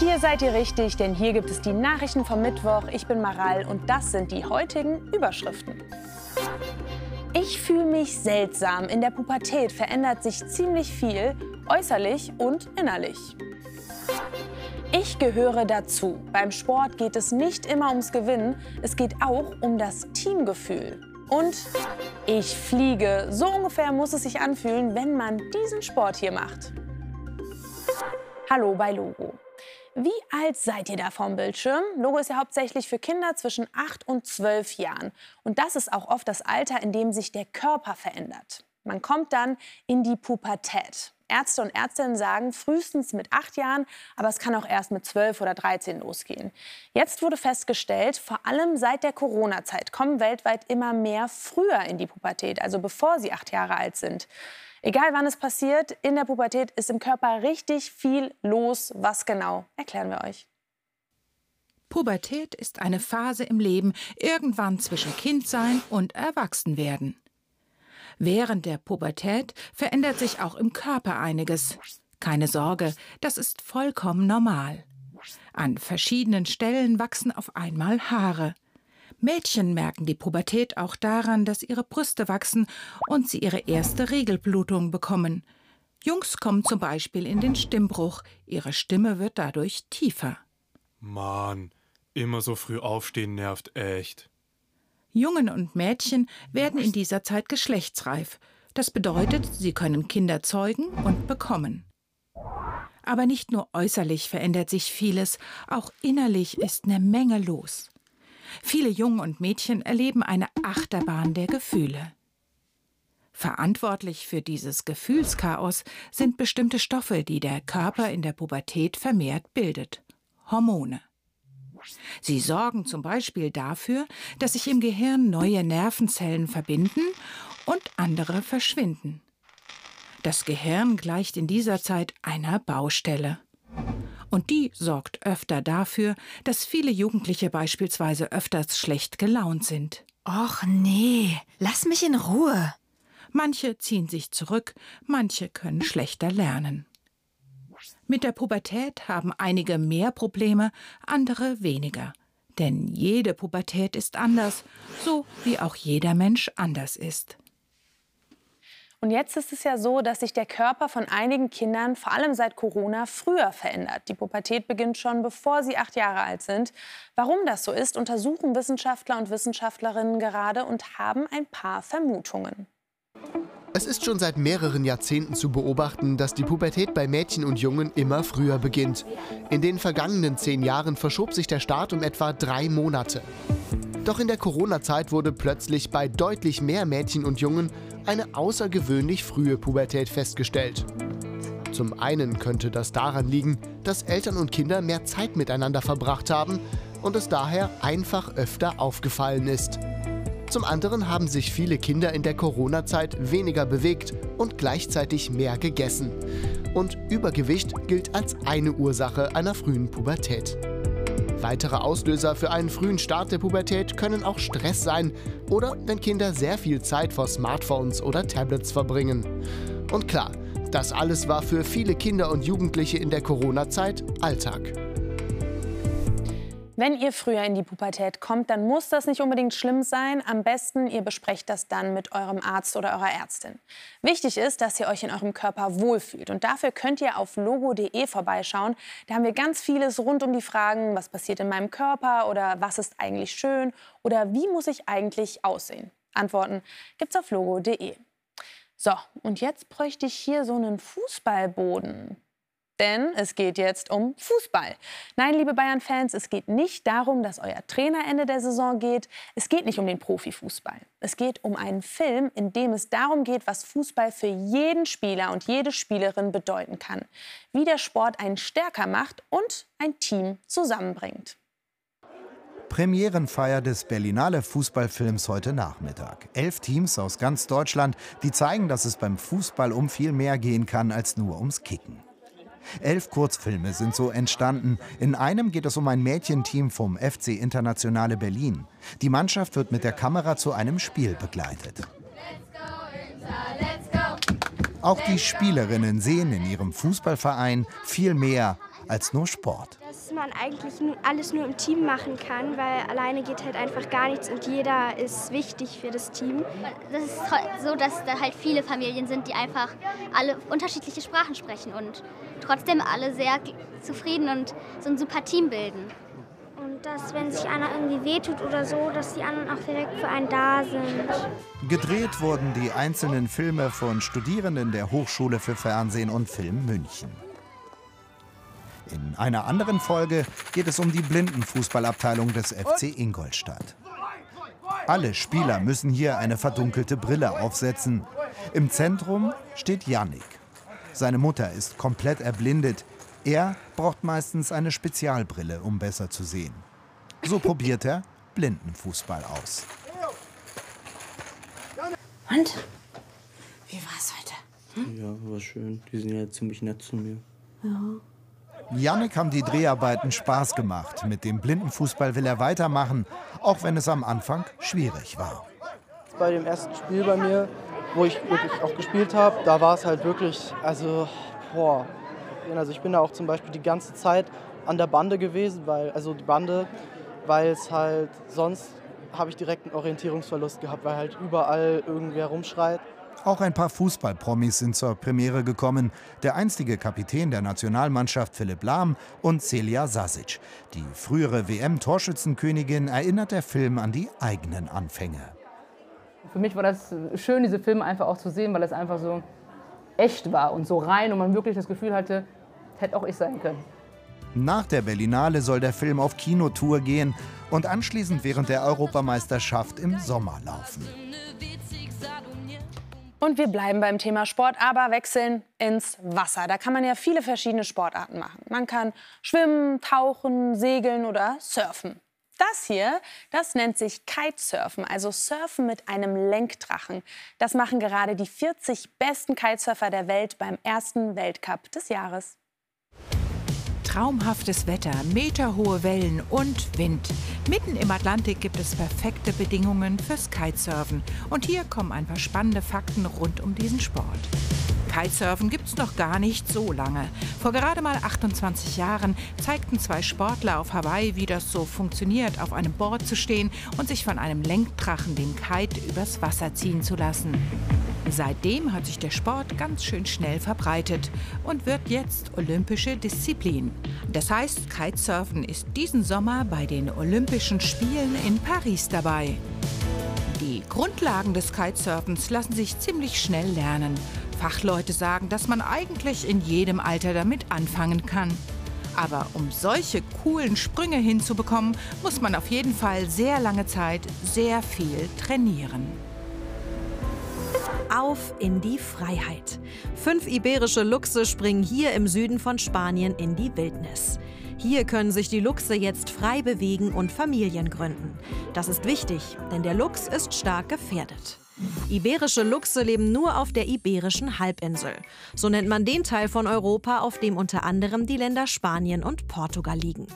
Hier seid ihr richtig, denn hier gibt es die Nachrichten vom Mittwoch. Ich bin Maral und das sind die heutigen Überschriften. Ich fühle mich seltsam. In der Pubertät verändert sich ziemlich viel, äußerlich und innerlich. Ich gehöre dazu. Beim Sport geht es nicht immer ums Gewinnen, es geht auch um das Teamgefühl. Und ich fliege. So ungefähr muss es sich anfühlen, wenn man diesen Sport hier macht. Hallo bei Logo. Wie alt seid ihr da vom Bildschirm? Logo ist ja hauptsächlich für Kinder zwischen 8 und 12 Jahren. Und das ist auch oft das Alter, in dem sich der Körper verändert. Man kommt dann in die Pubertät. Ärzte und Ärztinnen sagen frühestens mit acht Jahren, aber es kann auch erst mit zwölf oder 13 losgehen. Jetzt wurde festgestellt, vor allem seit der Corona-Zeit kommen weltweit immer mehr früher in die Pubertät, also bevor sie acht Jahre alt sind. Egal wann es passiert, in der Pubertät ist im Körper richtig viel los. Was genau, erklären wir euch. Pubertät ist eine Phase im Leben, irgendwann zwischen Kindsein und Erwachsenwerden. Während der Pubertät verändert sich auch im Körper einiges. Keine Sorge, das ist vollkommen normal. An verschiedenen Stellen wachsen auf einmal Haare. Mädchen merken die Pubertät auch daran, dass ihre Brüste wachsen und sie ihre erste Regelblutung bekommen. Jungs kommen zum Beispiel in den Stimmbruch, ihre Stimme wird dadurch tiefer. Mann, immer so früh aufstehen nervt echt. Jungen und Mädchen werden in dieser Zeit geschlechtsreif. Das bedeutet, sie können Kinder zeugen und bekommen. Aber nicht nur äußerlich verändert sich vieles, auch innerlich ist eine Menge los. Viele Jungen und Mädchen erleben eine Achterbahn der Gefühle. Verantwortlich für dieses Gefühlschaos sind bestimmte Stoffe, die der Körper in der Pubertät vermehrt bildet. Hormone. Sie sorgen zum Beispiel dafür, dass sich im Gehirn neue Nervenzellen verbinden und andere verschwinden. Das Gehirn gleicht in dieser Zeit einer Baustelle. Und die sorgt öfter dafür, dass viele Jugendliche beispielsweise öfters schlecht gelaunt sind. Och nee, lass mich in Ruhe. Manche ziehen sich zurück, manche können schlechter lernen. Mit der Pubertät haben einige mehr Probleme, andere weniger. Denn jede Pubertät ist anders, so wie auch jeder Mensch anders ist. Und jetzt ist es ja so, dass sich der Körper von einigen Kindern, vor allem seit Corona, früher verändert. Die Pubertät beginnt schon, bevor sie acht Jahre alt sind. Warum das so ist, untersuchen Wissenschaftler und Wissenschaftlerinnen gerade und haben ein paar Vermutungen. Es ist schon seit mehreren Jahrzehnten zu beobachten, dass die Pubertät bei Mädchen und Jungen immer früher beginnt. In den vergangenen zehn Jahren verschob sich der Start um etwa drei Monate. Doch in der Corona-Zeit wurde plötzlich bei deutlich mehr Mädchen und Jungen eine außergewöhnlich frühe Pubertät festgestellt. Zum einen könnte das daran liegen, dass Eltern und Kinder mehr Zeit miteinander verbracht haben und es daher einfach öfter aufgefallen ist. Zum anderen haben sich viele Kinder in der Corona-Zeit weniger bewegt und gleichzeitig mehr gegessen. Und Übergewicht gilt als eine Ursache einer frühen Pubertät. Weitere Auslöser für einen frühen Start der Pubertät können auch Stress sein oder wenn Kinder sehr viel Zeit vor Smartphones oder Tablets verbringen. Und klar, das alles war für viele Kinder und Jugendliche in der Corona-Zeit Alltag. Wenn ihr früher in die Pubertät kommt, dann muss das nicht unbedingt schlimm sein. Am besten, ihr besprecht das dann mit eurem Arzt oder eurer Ärztin. Wichtig ist, dass ihr euch in eurem Körper wohlfühlt. Und dafür könnt ihr auf logo.de vorbeischauen. Da haben wir ganz vieles rund um die Fragen, was passiert in meinem Körper oder was ist eigentlich schön oder wie muss ich eigentlich aussehen. Antworten gibt's auf logo.de. So, und jetzt bräuchte ich hier so einen Fußballboden denn es geht jetzt um Fußball. Nein, liebe Bayern-Fans, es geht nicht darum, dass euer Trainer Ende der Saison geht. Es geht nicht um den Profifußball. Es geht um einen Film, in dem es darum geht, was Fußball für jeden Spieler und jede Spielerin bedeuten kann. Wie der Sport einen stärker macht und ein Team zusammenbringt. Premierenfeier des Berlinale Fußballfilms heute Nachmittag. Elf Teams aus ganz Deutschland, die zeigen, dass es beim Fußball um viel mehr gehen kann als nur ums Kicken. Elf Kurzfilme sind so entstanden. In einem geht es um ein Mädchenteam vom FC Internationale Berlin. Die Mannschaft wird mit der Kamera zu einem Spiel begleitet. Auch die Spielerinnen sehen in ihrem Fußballverein viel mehr als nur Sport. Das man eigentlich alles nur im Team machen kann, weil alleine geht halt einfach gar nichts und jeder ist wichtig für das Team. Das ist so, dass da halt viele Familien sind, die einfach alle unterschiedliche Sprachen sprechen und trotzdem alle sehr zufrieden und so ein super Team bilden. Dass, wenn sich einer irgendwie wehtut oder so, dass die anderen auch direkt für einen da sind. Gedreht wurden die einzelnen Filme von Studierenden der Hochschule für Fernsehen und Film München. In einer anderen Folge geht es um die Blindenfußballabteilung des FC Ingolstadt. Alle Spieler müssen hier eine verdunkelte Brille aufsetzen. Im Zentrum steht Yannick. Seine Mutter ist komplett erblindet. Er braucht meistens eine Spezialbrille, um besser zu sehen. So probiert er Blindenfußball aus. Und? Wie war es heute? Hm? Ja, war schön. Die sind ja ziemlich nett zu mir. Ja. Janik haben die Dreharbeiten Spaß gemacht. Mit dem Blindenfußball will er weitermachen, auch wenn es am Anfang schwierig war. Bei dem ersten Spiel bei mir, wo ich wirklich auch gespielt habe, da war es halt wirklich, also, boah. Also ich bin da auch zum Beispiel die ganze Zeit an der Bande gewesen, weil, also die Bande, weil es halt sonst habe ich direkt einen Orientierungsverlust gehabt, weil halt überall irgendwer rumschreit. Auch ein paar Fußballpromis sind zur Premiere gekommen. Der einstige Kapitän der Nationalmannschaft Philipp Lahm und Celia Sasic. Die frühere WM-Torschützenkönigin erinnert der Film an die eigenen Anfänge. Für mich war das schön, diese Filme einfach auch zu sehen, weil es einfach so echt war und so rein und man wirklich das Gefühl hatte, hätte auch ich sein können. Nach der Berlinale soll der Film auf Kinotour gehen und anschließend während der Europameisterschaft im Sommer laufen. Und wir bleiben beim Thema Sport, aber wechseln ins Wasser. Da kann man ja viele verschiedene Sportarten machen. Man kann schwimmen, tauchen, segeln oder surfen. Das hier, das nennt sich Kitesurfen, also Surfen mit einem Lenkdrachen. Das machen gerade die 40 besten Kitesurfer der Welt beim ersten Weltcup des Jahres. Traumhaftes Wetter, meterhohe Wellen und Wind. Mitten im Atlantik gibt es perfekte Bedingungen fürs Kitesurfen. Und hier kommen ein paar spannende Fakten rund um diesen Sport. Kitesurfen gibt es noch gar nicht so lange. Vor gerade mal 28 Jahren zeigten zwei Sportler auf Hawaii, wie das so funktioniert, auf einem Board zu stehen und sich von einem Lenkdrachen den Kite übers Wasser ziehen zu lassen. Seitdem hat sich der Sport ganz schön schnell verbreitet und wird jetzt olympische Disziplin. Das heißt, Kitesurfen ist diesen Sommer bei den Olympischen Spielen in Paris dabei. Die Grundlagen des Kitesurfens lassen sich ziemlich schnell lernen. Fachleute sagen, dass man eigentlich in jedem Alter damit anfangen kann. Aber um solche coolen Sprünge hinzubekommen, muss man auf jeden Fall sehr lange Zeit sehr viel trainieren. Auf in die Freiheit. Fünf iberische Luchse springen hier im Süden von Spanien in die Wildnis. Hier können sich die Luchse jetzt frei bewegen und Familien gründen. Das ist wichtig, denn der Luchs ist stark gefährdet. Iberische Luchse leben nur auf der Iberischen Halbinsel. So nennt man den Teil von Europa, auf dem unter anderem die Länder Spanien und Portugal liegen.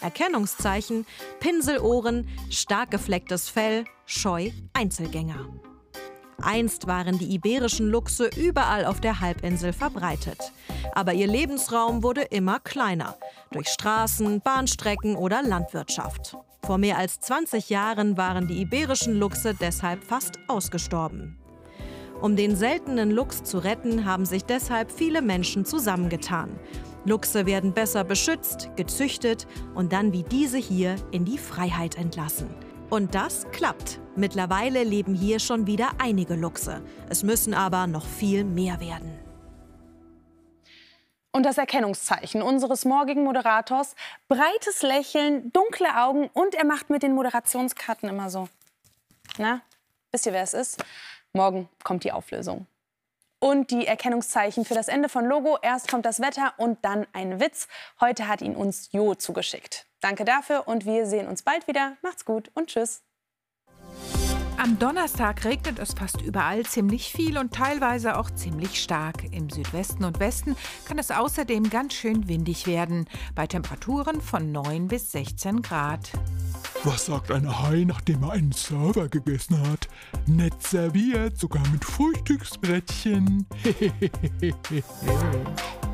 Erkennungszeichen: Pinselohren, stark geflecktes Fell, scheu, Einzelgänger. Einst waren die iberischen Luchse überall auf der Halbinsel verbreitet. Aber ihr Lebensraum wurde immer kleiner. Durch Straßen, Bahnstrecken oder Landwirtschaft. Vor mehr als 20 Jahren waren die iberischen Luchse deshalb fast ausgestorben. Um den seltenen Luchs zu retten, haben sich deshalb viele Menschen zusammengetan. Luchse werden besser beschützt, gezüchtet und dann wie diese hier in die Freiheit entlassen. Und das klappt. Mittlerweile leben hier schon wieder einige Luchse. Es müssen aber noch viel mehr werden. Und das Erkennungszeichen unseres morgigen Moderators, breites Lächeln, dunkle Augen und er macht mit den Moderationskarten immer so. Na, wisst ihr, wer es ist? Morgen kommt die Auflösung. Und die Erkennungszeichen für das Ende von Logo. Erst kommt das Wetter und dann ein Witz. Heute hat ihn uns Jo zugeschickt. Danke dafür und wir sehen uns bald wieder. Macht's gut und tschüss. Am Donnerstag regnet es fast überall ziemlich viel und teilweise auch ziemlich stark. Im Südwesten und Westen kann es außerdem ganz schön windig werden, bei Temperaturen von 9 bis 16 Grad. Was sagt ein Hai, nachdem er einen Server gegessen hat? Nett serviert, sogar mit Frühstücksbrettchen.